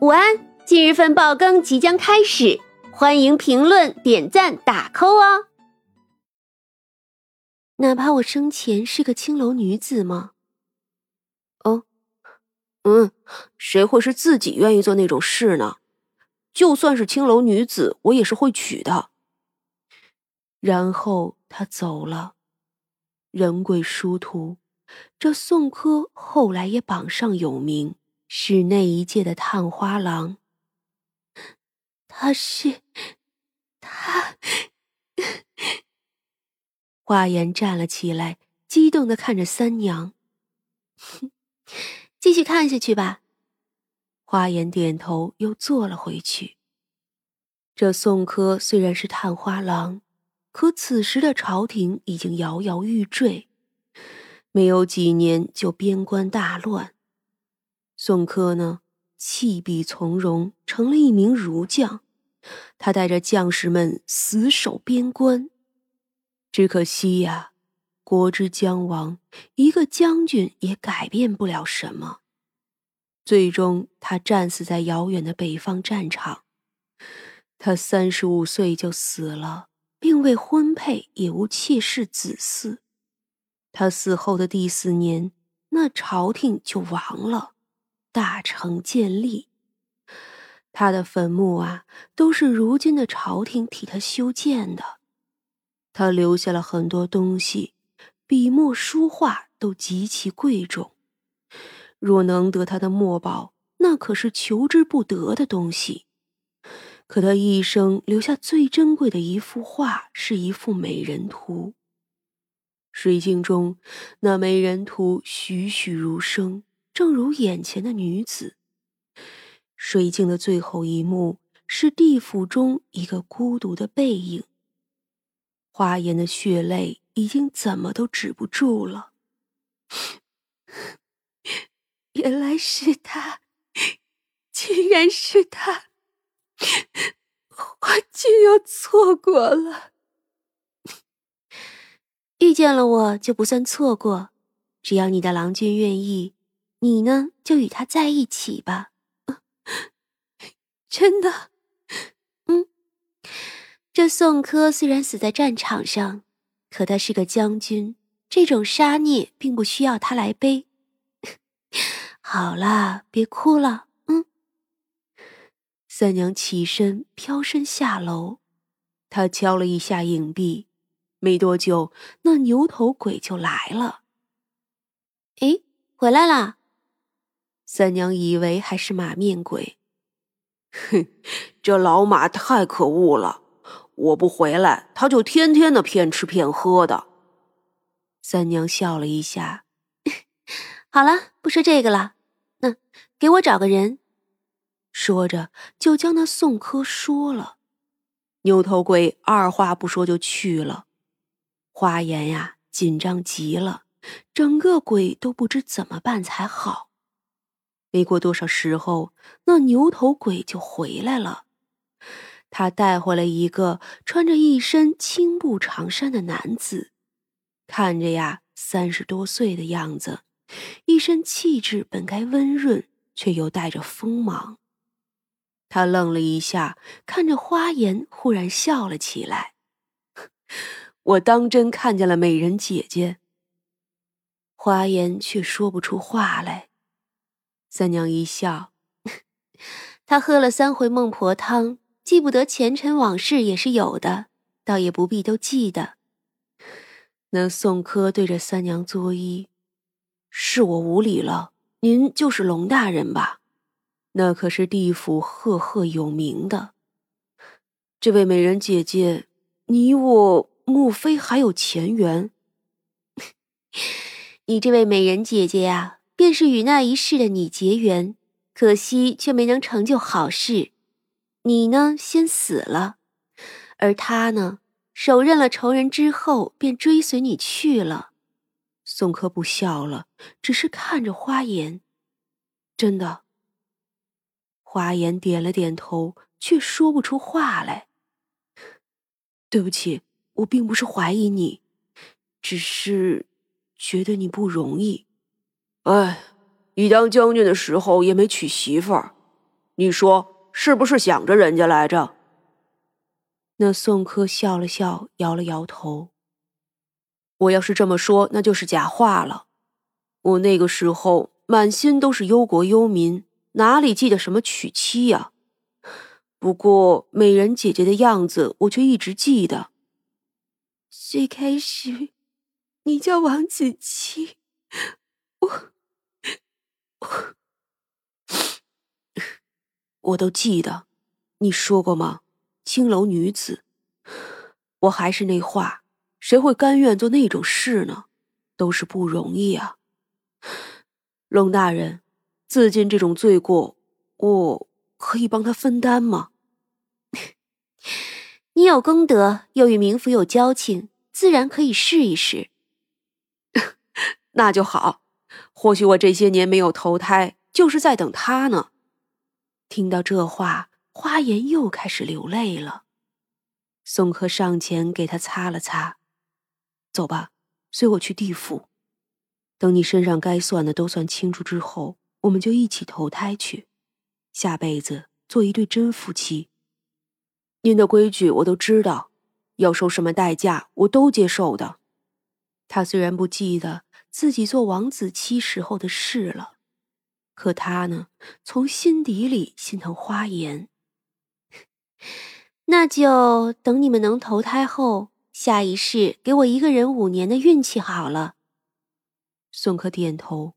午安，今日份爆更即将开始，欢迎评论、点赞、打 call 哦。哪怕我生前是个青楼女子吗？哦，嗯，谁会是自己愿意做那种事呢？就算是青楼女子，我也是会娶的。然后他走了，人鬼殊途。这宋柯后来也榜上有名。是那一届的探花郎。他是他。花颜站了起来，激动的看着三娘。继续看下去吧。花颜点头，又坐了回去。这宋柯虽然是探花郎，可此时的朝廷已经摇摇欲坠，没有几年就边关大乱。宋柯呢，弃笔从戎，成了一名儒将。他带着将士们死守边关。只可惜呀，国之将亡，一个将军也改变不了什么。最终，他战死在遥远的北方战场。他三十五岁就死了，并未婚配，也无妾室子嗣。他死后的第四年，那朝廷就亡了。大成建立，他的坟墓啊，都是如今的朝廷替他修建的。他留下了很多东西，笔墨书画都极其贵重。若能得他的墨宝，那可是求之不得的东西。可他一生留下最珍贵的一幅画，是一幅美人图。水镜中那美人图栩栩如生。正如眼前的女子，水镜的最后一幕是地府中一个孤独的背影。花颜的血泪已经怎么都止不住了。原来是他，竟然是他，我竟要错过了。遇见了我就不算错过，只要你的郎君愿意。你呢，就与他在一起吧。真的，嗯，这宋柯虽然死在战场上，可他是个将军，这种杀孽并不需要他来背。好了，别哭了，嗯。三娘起身飘身下楼，她敲了一下影壁，没多久，那牛头鬼就来了。哎，回来啦！三娘以为还是马面鬼，哼，这老马太可恶了！我不回来，他就天天的骗吃骗喝的。三娘笑了一下，好了，不说这个了。那给我找个人。说着，就将那宋柯说了。牛头鬼二话不说就去了。花颜呀，紧张极了，整个鬼都不知怎么办才好。没过多少时候，那牛头鬼就回来了。他带回来一个穿着一身青布长衫的男子，看着呀三十多岁的样子，一身气质本该温润，却又带着锋芒。他愣了一下，看着花颜，忽然笑了起来：“ 我当真看见了美人姐姐。”花颜却说不出话来。三娘一笑，她喝了三回孟婆汤，记不得前尘往事也是有的，倒也不必都记得。那宋柯对着三娘作揖：“是我无礼了，您就是龙大人吧？那可是地府赫赫有名的。这位美人姐姐，你我莫非还有前缘？你这位美人姐姐呀。”便是与那一世的你结缘，可惜却没能成就好事。你呢，先死了，而他呢，手刃了仇人之后，便追随你去了。宋柯不笑了，只是看着花颜。真的。花颜点了点头，却说不出话来。对不起，我并不是怀疑你，只是觉得你不容易。哎，你当将军的时候也没娶媳妇儿，你说是不是想着人家来着？那宋柯笑了笑，摇了摇头。我要是这么说，那就是假话了。我那个时候满心都是忧国忧民，哪里记得什么娶妻呀？不过美人姐姐的样子，我却一直记得。最开始，你叫王子期，我，我，都记得。你说过吗？青楼女子，我还是那话，谁会甘愿做那种事呢？都是不容易啊。龙大人，自尽这种罪过，我可以帮他分担吗？你有功德，又与冥府有交情，自然可以试一试。那就好，或许我这些年没有投胎，就是在等他呢。听到这话。花颜又开始流泪了，宋柯上前给他擦了擦，走吧，随我去地府。等你身上该算的都算清楚之后，我们就一起投胎去，下辈子做一对真夫妻。您的规矩我都知道，要受什么代价我都接受的。他虽然不记得自己做王子妻时候的事了，可他呢，从心底里心疼花颜。那就等你们能投胎后，下一世给我一个人五年的运气好了。宋柯点头，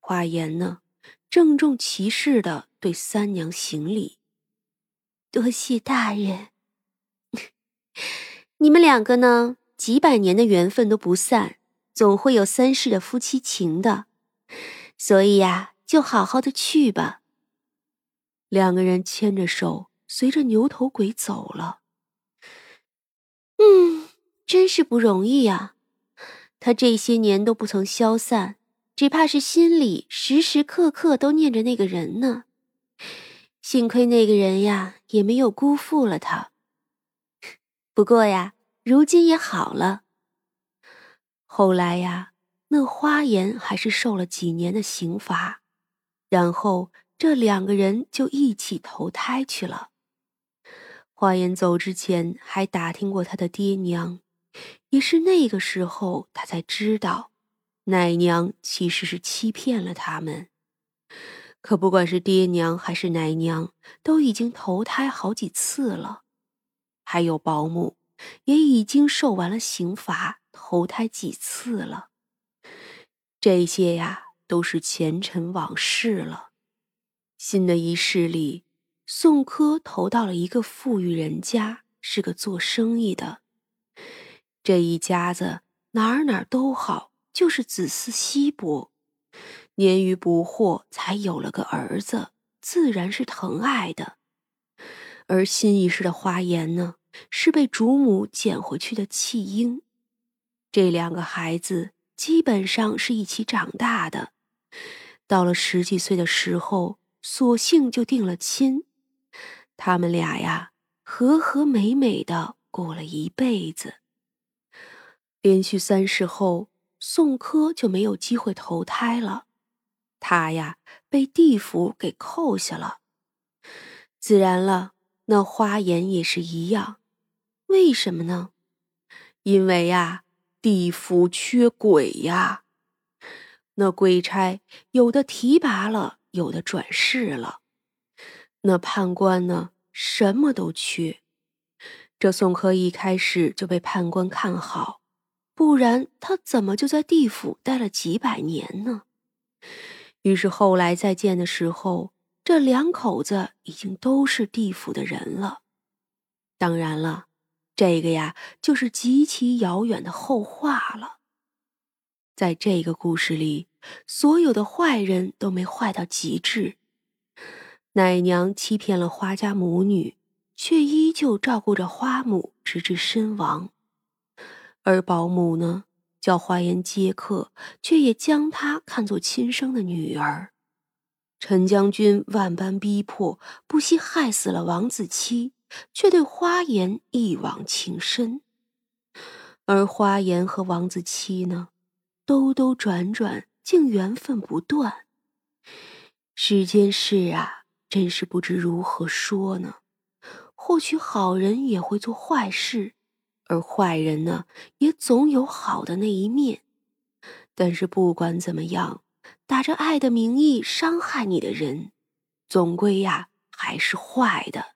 花颜呢，郑重其事的对三娘行礼：“多谢大人。你们两个呢，几百年的缘分都不散，总会有三世的夫妻情的。所以呀，就好好的去吧。”两个人牵着手。随着牛头鬼走了。嗯，真是不容易呀。他这些年都不曾消散，只怕是心里时时刻刻都念着那个人呢。幸亏那个人呀，也没有辜负了他。不过呀，如今也好了。后来呀，那花颜还是受了几年的刑罚，然后这两个人就一起投胎去了。花颜走之前还打听过他的爹娘，也是那个时候他才知道，奶娘其实是欺骗了他们。可不管是爹娘还是奶娘，都已经投胎好几次了，还有保姆，也已经受完了刑罚，投胎几次了。这些呀，都是前尘往事了。新的一世里。宋柯投到了一个富裕人家，是个做生意的。这一家子哪儿哪儿都好，就是子嗣稀薄，年逾不惑才有了个儿子，自然是疼爱的。而新一世的花颜呢，是被主母捡回去的弃婴。这两个孩子基本上是一起长大的，到了十几岁的时候，索性就定了亲。他们俩呀，和和美美的过了一辈子。连续三世后，宋柯就没有机会投胎了，他呀被地府给扣下了。自然了，那花颜也是一样。为什么呢？因为呀，地府缺鬼呀。那鬼差有的提拔了，有的转世了。那判官呢？什么都缺。这宋柯一开始就被判官看好，不然他怎么就在地府待了几百年呢？于是后来再见的时候，这两口子已经都是地府的人了。当然了，这个呀，就是极其遥远的后话了。在这个故事里，所有的坏人都没坏到极致。奶娘欺骗了花家母女，却依旧照顾着花母，直至身亡。而保姆呢，叫花颜接客，却也将她看作亲生的女儿。陈将军万般逼迫，不惜害死了王子期，却对花颜一往情深。而花颜和王子期呢，兜兜转转，竟缘分不断。世间事啊。真是不知如何说呢。或许好人也会做坏事，而坏人呢，也总有好的那一面。但是不管怎么样，打着爱的名义伤害你的人，总归呀还是坏的。